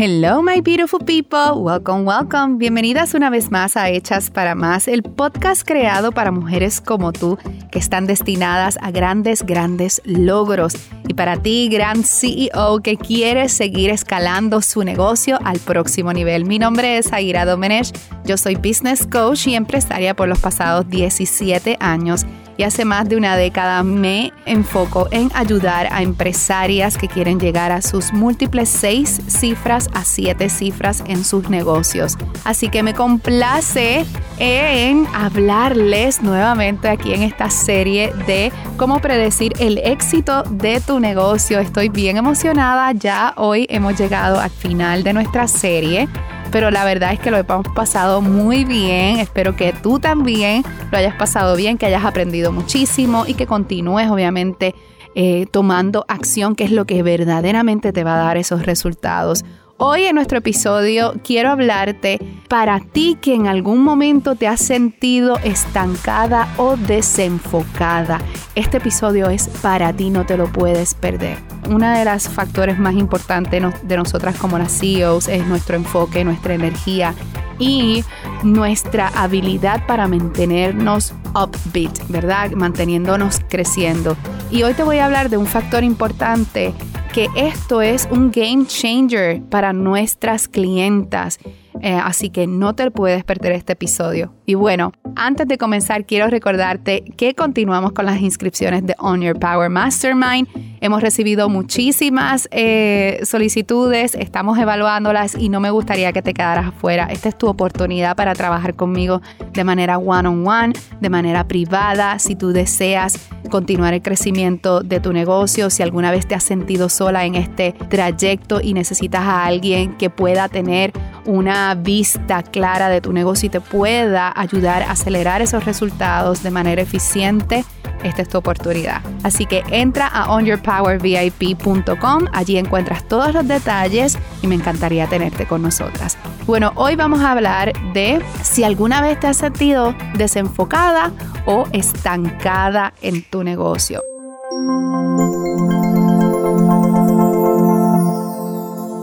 Hello, my beautiful people. Welcome, welcome. Bienvenidas una vez más a Hechas para Más, el podcast creado para mujeres como tú que están destinadas a grandes, grandes logros. Y para ti, gran CEO que quiere seguir escalando su negocio al próximo nivel. Mi nombre es Aira Domenech. Yo soy business coach y empresaria por los pasados 17 años y hace más de una década me enfoco en ayudar a empresarias que quieren llegar a sus múltiples seis cifras a siete cifras en sus negocios. Así que me complace en hablarles nuevamente aquí en esta serie de cómo predecir el éxito de tu negocio. Estoy bien emocionada, ya hoy hemos llegado al final de nuestra serie pero la verdad es que lo hemos pasado muy bien. Espero que tú también lo hayas pasado bien, que hayas aprendido muchísimo y que continúes obviamente eh, tomando acción, que es lo que verdaderamente te va a dar esos resultados. Hoy en nuestro episodio quiero hablarte para ti que en algún momento te has sentido estancada o desenfocada. Este episodio es para ti, no te lo puedes perder. Uno de los factores más importantes de nosotras como las CEOs es nuestro enfoque, nuestra energía y nuestra habilidad para mantenernos upbeat, ¿verdad? Manteniéndonos creciendo. Y hoy te voy a hablar de un factor importante que esto es un game changer para nuestras clientas. Eh, así que no te puedes perder este episodio. Y bueno, antes de comenzar, quiero recordarte que continuamos con las inscripciones de On Your Power Mastermind. Hemos recibido muchísimas eh, solicitudes, estamos evaluándolas y no me gustaría que te quedaras afuera. Esta es tu oportunidad para trabajar conmigo de manera one-on-one, de manera privada. Si tú deseas continuar el crecimiento de tu negocio, si alguna vez te has sentido sola en este trayecto y necesitas a alguien que pueda tener una vista clara de tu negocio y te pueda ayudar a acelerar esos resultados de manera eficiente, esta es tu oportunidad. Así que entra a onyourpowervip.com, allí encuentras todos los detalles y me encantaría tenerte con nosotras. Bueno, hoy vamos a hablar de si alguna vez te has sentido desenfocada o estancada en tu negocio.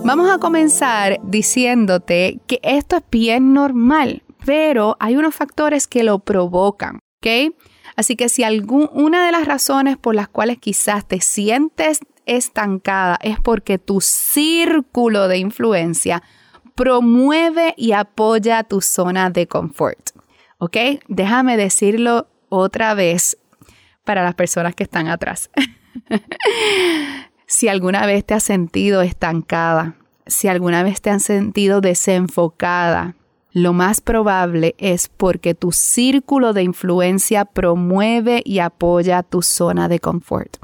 Vamos a comenzar diciéndote que esto es bien normal, pero hay unos factores que lo provocan, ¿ok? Así que si alguna de las razones por las cuales quizás te sientes estancada es porque tu círculo de influencia promueve y apoya tu zona de confort. ¿Ok? Déjame decirlo otra vez para las personas que están atrás. si alguna vez te has sentido estancada, si alguna vez te has sentido desenfocada, lo más probable es porque tu círculo de influencia promueve y apoya tu zona de confort.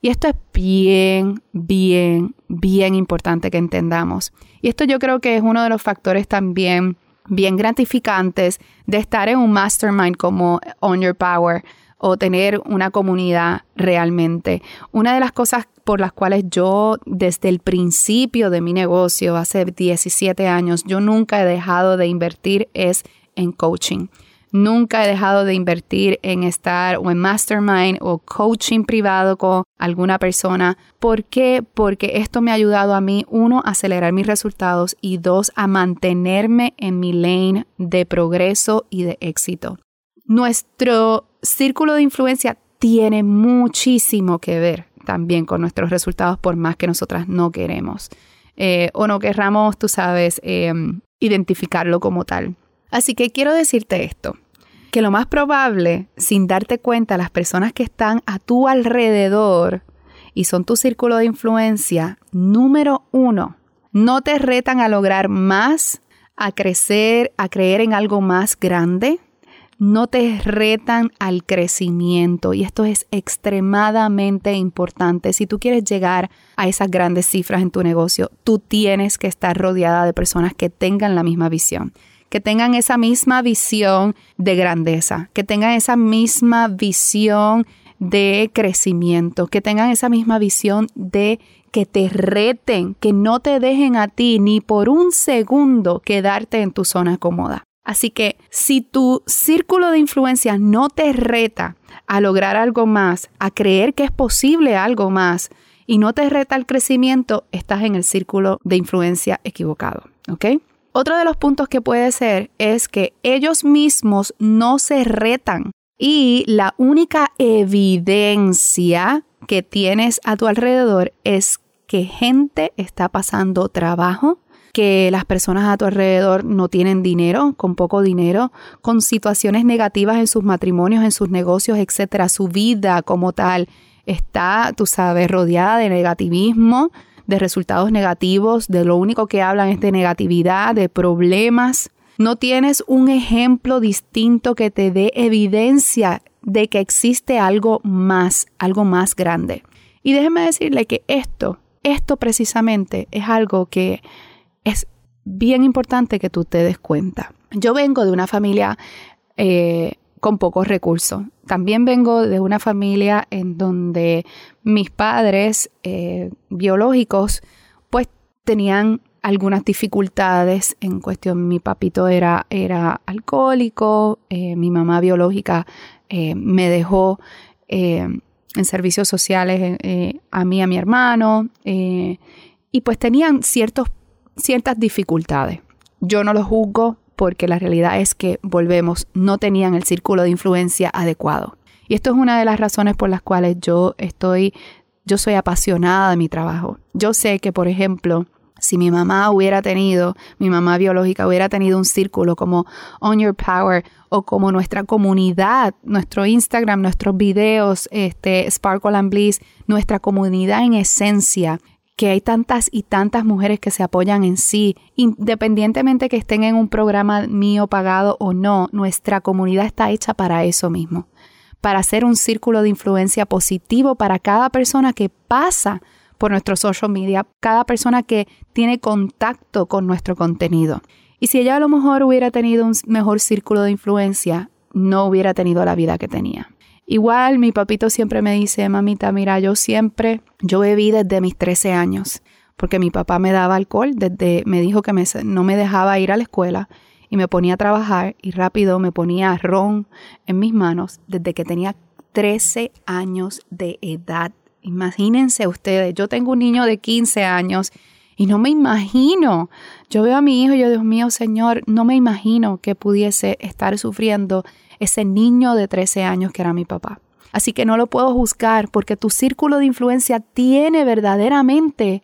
Y esto es bien, bien, bien importante que entendamos. Y esto yo creo que es uno de los factores también bien gratificantes de estar en un mastermind como On Your Power o tener una comunidad realmente. Una de las cosas por las cuales yo desde el principio de mi negocio, hace 17 años, yo nunca he dejado de invertir es en coaching. Nunca he dejado de invertir en estar o en mastermind o coaching privado con alguna persona. ¿Por qué? Porque esto me ha ayudado a mí, uno, a acelerar mis resultados y dos, a mantenerme en mi lane de progreso y de éxito. Nuestro círculo de influencia tiene muchísimo que ver también con nuestros resultados, por más que nosotras no queremos eh, o no querramos, tú sabes, em, identificarlo como tal. Así que quiero decirte esto, que lo más probable, sin darte cuenta, las personas que están a tu alrededor y son tu círculo de influencia, número uno, no te retan a lograr más, a crecer, a creer en algo más grande, no te retan al crecimiento y esto es extremadamente importante. Si tú quieres llegar a esas grandes cifras en tu negocio, tú tienes que estar rodeada de personas que tengan la misma visión que tengan esa misma visión de grandeza, que tengan esa misma visión de crecimiento, que tengan esa misma visión de que te reten, que no te dejen a ti ni por un segundo quedarte en tu zona cómoda. Así que si tu círculo de influencia no te reta a lograr algo más, a creer que es posible algo más, y no te reta el crecimiento, estás en el círculo de influencia equivocado. Otro de los puntos que puede ser es que ellos mismos no se retan y la única evidencia que tienes a tu alrededor es que gente está pasando trabajo, que las personas a tu alrededor no tienen dinero, con poco dinero, con situaciones negativas en sus matrimonios, en sus negocios, etcétera. Su vida como tal está, tú sabes, rodeada de negativismo, de resultados negativos, de lo único que hablan es de negatividad, de problemas. No tienes un ejemplo distinto que te dé evidencia de que existe algo más, algo más grande. Y déjeme decirle que esto, esto precisamente es algo que es bien importante que tú te des cuenta. Yo vengo de una familia eh, con pocos recursos. También vengo de una familia en donde mis padres eh, biológicos pues tenían algunas dificultades en cuestión. Mi papito era, era alcohólico, eh, mi mamá biológica me dejó en servicios sociales a mí, a mi hermano, y pues tenían ciertos, ciertas dificultades. Yo no lo juzgo porque la realidad es que, volvemos, no tenían el círculo de influencia adecuado. Y esto es una de las razones por las cuales yo estoy, yo soy apasionada de mi trabajo. Yo sé que, por ejemplo, si mi mamá hubiera tenido, mi mamá biológica hubiera tenido un círculo como On Your Power o como nuestra comunidad, nuestro Instagram, nuestros videos, este, Sparkle and Bliss, nuestra comunidad en esencia, que hay tantas y tantas mujeres que se apoyan en sí, independientemente que estén en un programa mío pagado o no, nuestra comunidad está hecha para eso mismo, para hacer un círculo de influencia positivo para cada persona que pasa por nuestro social media, cada persona que tiene contacto con nuestro contenido. Y si ella a lo mejor hubiera tenido un mejor círculo de influencia, no hubiera tenido la vida que tenía. Igual mi papito siempre me dice, mamita, mira, yo siempre, yo bebí desde mis 13 años, porque mi papá me daba alcohol, desde, me dijo que no me dejaba ir a la escuela y me ponía a trabajar y rápido me ponía ron en mis manos desde que tenía 13 años de edad. Imagínense ustedes, yo tengo un niño de 15 años y no me imagino. Yo veo a mi hijo y yo, Dios mío, Señor, no me imagino que pudiese estar sufriendo ese niño de 13 años que era mi papá. Así que no lo puedo juzgar porque tu círculo de influencia tiene verdaderamente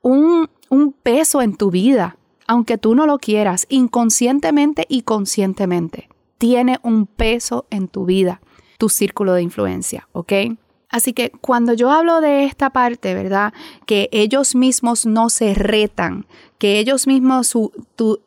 un, un peso en tu vida, aunque tú no lo quieras, inconscientemente y conscientemente. Tiene un peso en tu vida, tu círculo de influencia, ¿ok? Así que cuando yo hablo de esta parte, ¿verdad? Que ellos mismos no se retan, que ellos mismos, su,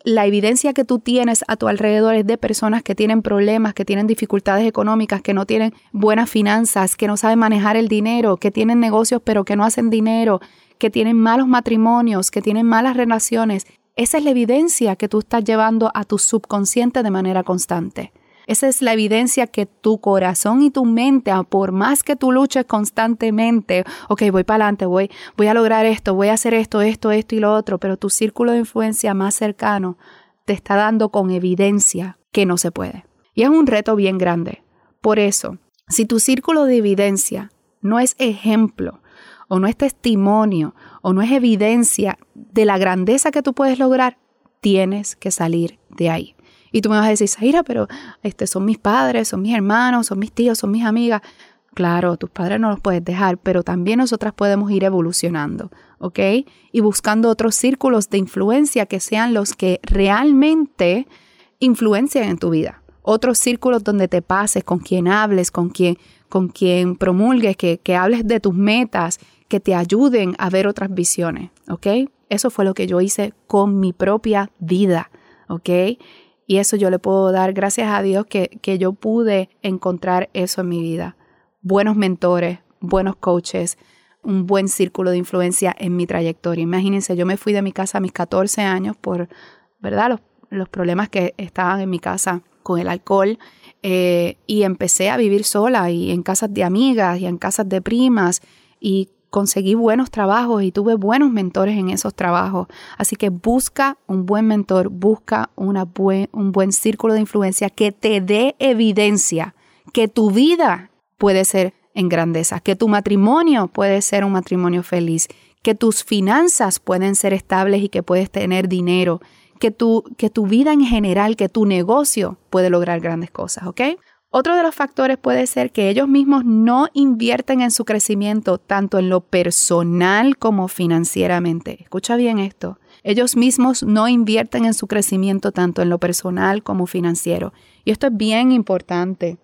la evidencia que tú tienes a tu alrededor es de personas que tienen problemas, que tienen dificultades económicas, que no tienen buenas finanzas, que no saben manejar el dinero, que tienen negocios pero que no hacen dinero, que tienen malos matrimonios, que tienen malas relaciones. Esa es la evidencia que tú estás llevando a tu subconsciente de manera constante. Esa es la evidencia que tu corazón y tu mente, ah, por más que tú luches constantemente, ok, voy para adelante, voy, voy a lograr esto, voy a hacer esto, esto, esto y lo otro, pero tu círculo de influencia más cercano te está dando con evidencia que no se puede. Y es un reto bien grande. Por eso, si tu círculo de evidencia no es ejemplo, o no es testimonio, o no es evidencia de la grandeza que tú puedes lograr, tienes que salir de ahí. Y tú me vas a decir, Zaira, pero este, son mis padres, son mis hermanos, son mis tíos, son mis amigas. Claro, tus padres no los puedes dejar, pero también nosotras podemos ir evolucionando, ¿ok? Y buscando otros círculos de influencia que sean los que realmente influencian en tu vida. Otros círculos donde te pases, con quien hables, con quien, con quien promulgues, que, que hables de tus metas, que te ayuden a ver otras visiones, ¿ok? Eso fue lo que yo hice con mi propia vida, ¿ok? Y eso yo le puedo dar gracias a Dios que, que yo pude encontrar eso en mi vida. Buenos mentores, buenos coaches, un buen círculo de influencia en mi trayectoria. Imagínense, yo me fui de mi casa a mis 14 años por, ¿verdad? Los, los problemas que estaban en mi casa con el alcohol eh, y empecé a vivir sola y en casas de amigas y en casas de primas y conseguí buenos trabajos y tuve buenos mentores en esos trabajos. Así que busca un buen mentor, busca una un buen círculo de influencia que te dé evidencia que tu vida puede ser en grandeza, que tu matrimonio puede ser un matrimonio feliz, que tus finanzas pueden ser estables y que puedes tener dinero, que tu, que tu vida en general, que tu negocio puede lograr grandes cosas, ¿ok? Otro de los factores puede ser que ellos mismos no invierten en su crecimiento tanto en lo personal como financieramente. Escucha bien esto. Ellos mismos no invierten en su crecimiento tanto en lo personal como financiero. Y esto es bien importante,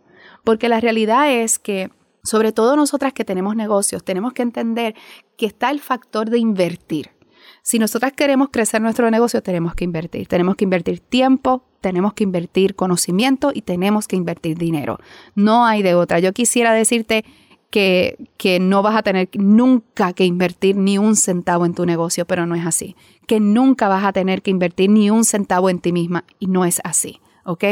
porque la realidad es que, sobre todo nosotras que tenemos negocios, tenemos que entender que está el factor de invertir. Si nosotras queremos crecer nuestro negocio, tenemos que invertir. Tenemos que invertir tiempo, tenemos que invertir conocimiento y tenemos que invertir dinero. No hay de otra. Yo quisiera decirte que, que, no vas a tener nunca que invertir ni un centavo en tu negocio, pero no es así. Que nunca vas a tener que invertir ni un centavo en ti misma y no es así. ¿Ok?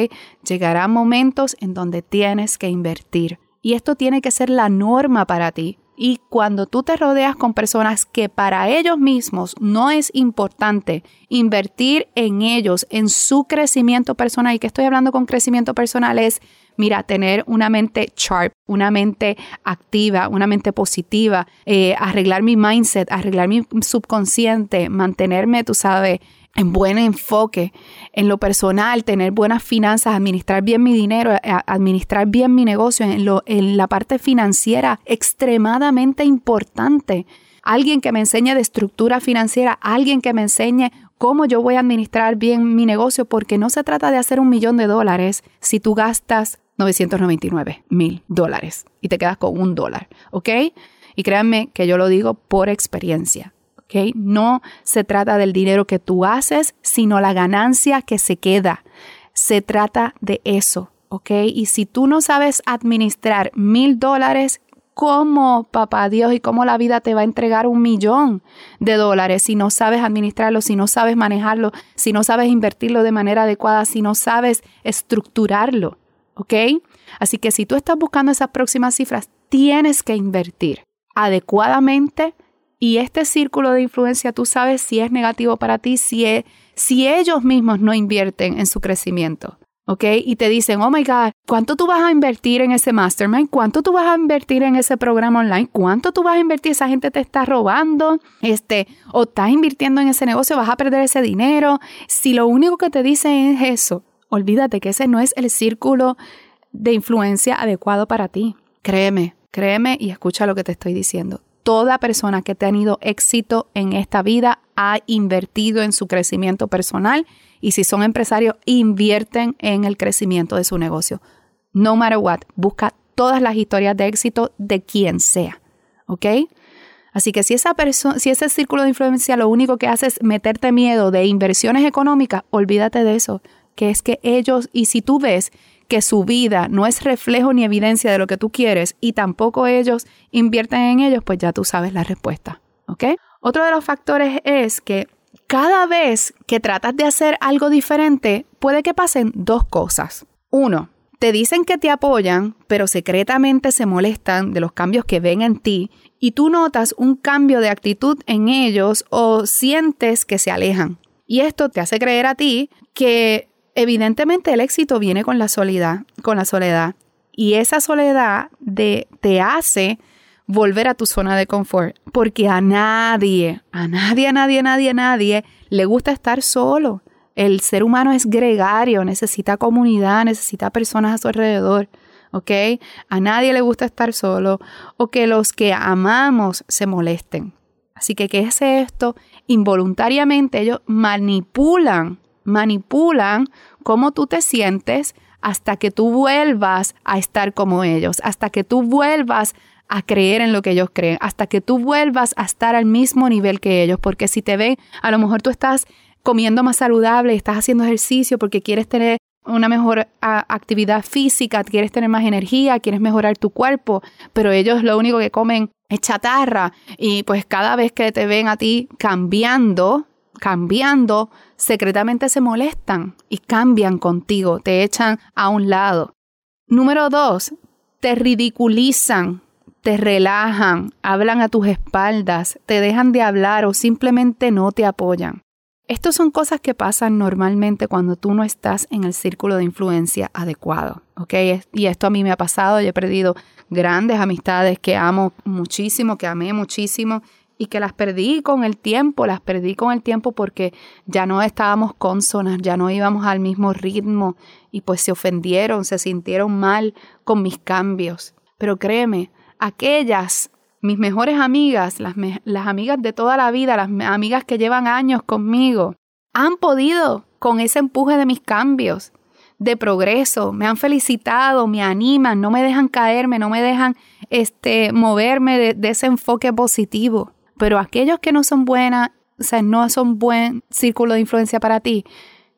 Llegarán momentos en donde tienes que invertir. Y esto tiene que ser la norma para ti. Y cuando tú te rodeas con personas que para ellos mismos no es importante invertir en ellos, en su crecimiento personal, y que estoy hablando con crecimiento personal es, mira, tener una mente sharp, una mente activa, una mente positiva, eh, arreglar mi mindset, arreglar mi subconsciente, mantenerme, tú sabes, en buen enfoque, en lo personal, tener buenas finanzas, administrar bien mi dinero, eh, administrar bien mi negocio, en, lo, en la parte financiera, extremadamente importante. Alguien que me enseñe de estructura financiera, alguien que me enseñe cómo yo voy a administrar bien mi negocio, porque no se trata de hacer un millón de dólares si tú gastas 999 mil dólares y te quedas con un dólar, ¿ok? Y créanme que yo lo digo por experiencia. No se trata del dinero que tú haces, sino la ganancia que se queda. Se trata de eso, ¿ok? Y si tú no sabes administrar mil dólares, ¿cómo, papá Dios, y cómo la vida te va a entregar un millón de dólares si no sabes administrarlo, si no sabes manejarlo, si no sabes invertirlo de manera adecuada, si no sabes estructurarlo, ¿ok? Así que si tú estás buscando esas próximas cifras, tienes que invertir adecuadamente y este círculo de influencia, tú sabes si es negativo para ti, si, es, si ellos mismos no invierten en su crecimiento. ¿Ok? Y te dicen, oh my God, ¿cuánto tú vas a invertir en ese mastermind? ¿Cuánto tú vas a invertir en ese programa online? ¿Cuánto tú vas a invertir? Esa gente te está robando, este, o estás invirtiendo en ese negocio, vas a perder ese dinero. Si lo único que te dicen es eso, olvídate que ese no es el círculo de influencia adecuado para ti. Créeme, créeme y escucha lo que te estoy diciendo toda persona que ha tenido éxito en esta vida ha invertido en su crecimiento personal y si son empresarios, invierten en el crecimiento de su negocio. No matter what, busca todas las historias de éxito de quien sea. ¿Ok? Así que si esa si ese círculo de influencia lo único que hace es meterte miedo de inversiones económicas, olvídate de eso. Que es que ellos, y si tú ves que su vida no es reflejo ni evidencia de lo que tú quieres y tampoco ellos invierten en ellos, pues ya tú sabes la respuesta. ¿Ok? Otro de los factores es que cada vez que tratas de hacer algo diferente, puede que pasen dos cosas. Uno, te dicen que te apoyan, pero secretamente se molestan de los cambios que ven en ti y tú notas un cambio de actitud en ellos o sientes que se alejan. Y esto te hace creer a ti que evidentemente el éxito viene con la soledad, con la soledad. Y esa soledad de, te hace volver a tu zona de confort, porque a nadie, a nadie, a nadie, a nadie, a nadie le gusta estar solo. El ser humano es gregario, necesita comunidad, necesita personas a su alrededor. ¿ok? A nadie le gusta estar solo o que los que amamos se molesten. Así que, ¿qué es esto? Involuntariamente ellos manipulan manipulan cómo tú te sientes hasta que tú vuelvas a estar como ellos, hasta que tú vuelvas a creer en lo que ellos creen, hasta que tú vuelvas a estar al mismo nivel que ellos, porque si te ven, a lo mejor tú estás comiendo más saludable, estás haciendo ejercicio porque quieres tener una mejor actividad física, quieres tener más energía, quieres mejorar tu cuerpo, pero ellos lo único que comen es chatarra y pues cada vez que te ven a ti cambiando, cambiando, secretamente se molestan y cambian contigo, te echan a un lado. Número dos, te ridiculizan, te relajan, hablan a tus espaldas, te dejan de hablar o simplemente no te apoyan. Estas son cosas que pasan normalmente cuando tú no estás en el círculo de influencia adecuado, ¿ok? Y esto a mí me ha pasado, yo he perdido grandes amistades que amo muchísimo, que amé muchísimo y que las perdí con el tiempo, las perdí con el tiempo porque ya no estábamos consonas, ya no íbamos al mismo ritmo y pues se ofendieron, se sintieron mal con mis cambios. Pero créeme, aquellas, mis mejores amigas, las, las amigas de toda la vida, las amigas que llevan años conmigo, han podido con ese empuje de mis cambios, de progreso, me han felicitado, me animan, no me dejan caerme, no me dejan este, moverme de, de ese enfoque positivo. Pero aquellos que no son buenas, o sea, no son buen círculo de influencia para ti,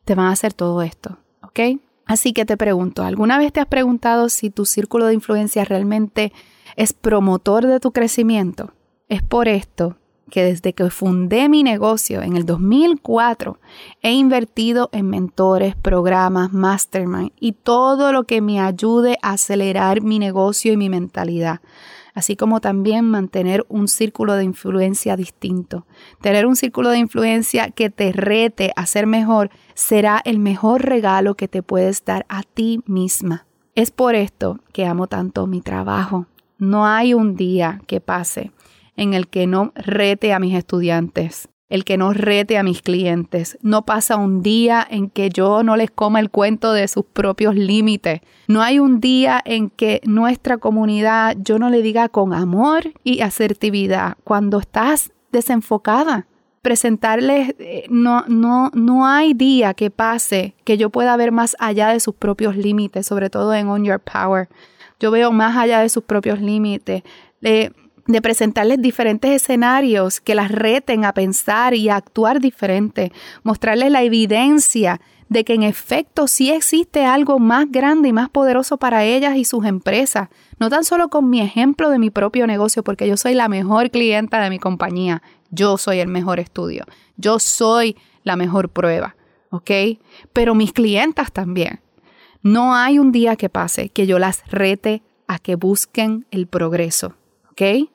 te van a hacer todo esto, ¿ok? Así que te pregunto, ¿alguna vez te has preguntado si tu círculo de influencia realmente es promotor de tu crecimiento? Es por esto que desde que fundé mi negocio en el 2004 he invertido en mentores, programas, mastermind y todo lo que me ayude a acelerar mi negocio y mi mentalidad así como también mantener un círculo de influencia distinto. Tener un círculo de influencia que te rete a ser mejor será el mejor regalo que te puedes dar a ti misma. Es por esto que amo tanto mi trabajo. No hay un día que pase en el que no rete a mis estudiantes, el que no rete a mis clientes. No pasa un día en que yo no les coma el cuento de sus propios límites. No hay un día en que nuestra comunidad yo no le diga con amor y asertividad cuando estás desenfocada. Presentarles, eh, no, no, no hay día que pase que yo pueda ver más allá de sus propios límites, sobre todo en On Your Power. Yo veo más allá de sus propios límites. De presentarles diferentes escenarios que las reten a pensar y a actuar diferente, mostrarles la evidencia de que en efecto sí existe algo más grande y más poderoso para ellas y sus empresas, no tan solo con mi ejemplo de mi propio negocio, porque yo soy la mejor clienta de mi compañía, yo soy el mejor estudio, yo soy la mejor prueba, ¿ok? Pero mis clientas también. No hay un día que pase que yo las rete a que busquen el progreso, ¿ok?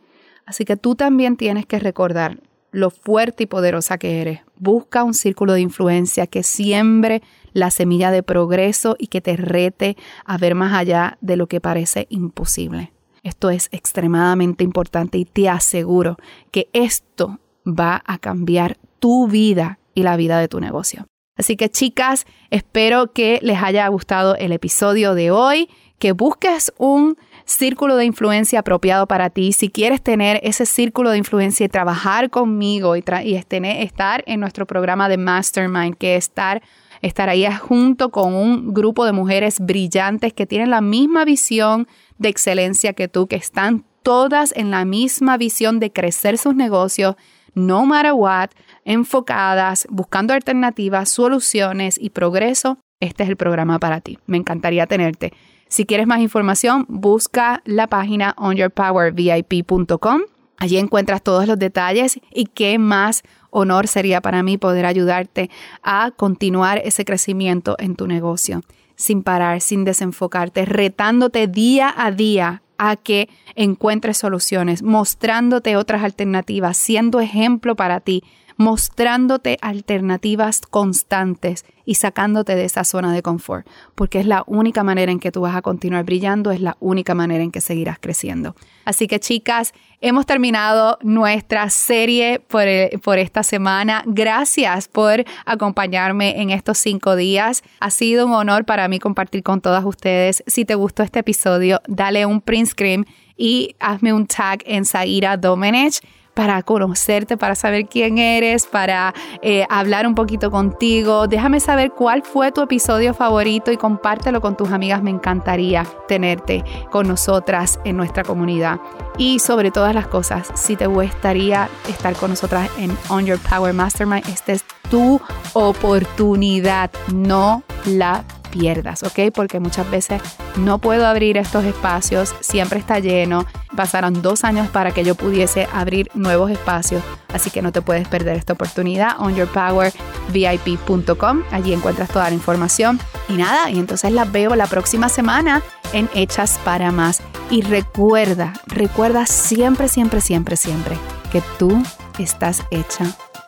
Así que tú también tienes que recordar lo fuerte y poderosa que eres. Busca un círculo de influencia que siembre la semilla de progreso y que te rete a ver más allá de lo que parece imposible. Esto es extremadamente importante y te aseguro que esto va a cambiar tu vida y la vida de tu negocio. Así que chicas, espero que les haya gustado el episodio de hoy, que busques un círculo de influencia apropiado para ti, si quieres tener ese círculo de influencia y trabajar conmigo y, estar en nuestro programa de Mastermind, que estar estar ahí junto con un grupo de mujeres brillantes que tienen la misma visión de excelencia que tú, que están todas en la misma visión de crecer sus negocios, no matter what, enfocadas, buscando alternativas, soluciones y progreso. Este es el programa para ti. Me encantaría tenerte. Si quieres más información, busca la página onyourpowervip.com. Allí encuentras todos los detalles y qué más honor sería para mí poder ayudarte a continuar ese crecimiento en tu negocio, sin parar, sin desenfocarte, retándote día a día a que encuentres soluciones, mostrándote otras alternativas, siendo ejemplo para ti, mostrándote alternativas constantes y sacándote de esa zona de confort, porque es la única manera en que tú vas a continuar brillando, es la única manera en que seguirás creciendo. Así que chicas, hemos terminado nuestra serie por, eh, por esta semana. Gracias por acompañarme en estos cinco días. Ha sido un honor para mí compartir con todas ustedes. Si te gustó este episodio, dale un print screen y hazme un tag en Zaira Domenech para conocerte, para saber quién eres, para eh, hablar un poquito contigo. Déjame saber cuál fue tu episodio favorito y compártelo con tus amigas. Me encantaría tenerte con nosotras en nuestra comunidad. Y sobre todas las cosas, si te gustaría estar con nosotras en On Your Power Mastermind, esta es tu oportunidad, no la pierdas, ¿ok? Porque muchas veces no puedo abrir estos espacios, siempre está lleno. Pasaron dos años para que yo pudiese abrir nuevos espacios, así que no te puedes perder esta oportunidad. onyourpowervip.com, allí encuentras toda la información. Y nada, y entonces las veo la próxima semana en Hechas para Más. Y recuerda, recuerda siempre, siempre, siempre, siempre que tú estás hecha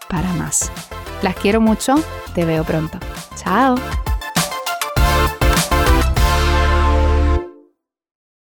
para más. Las quiero mucho, te veo pronto. Chao.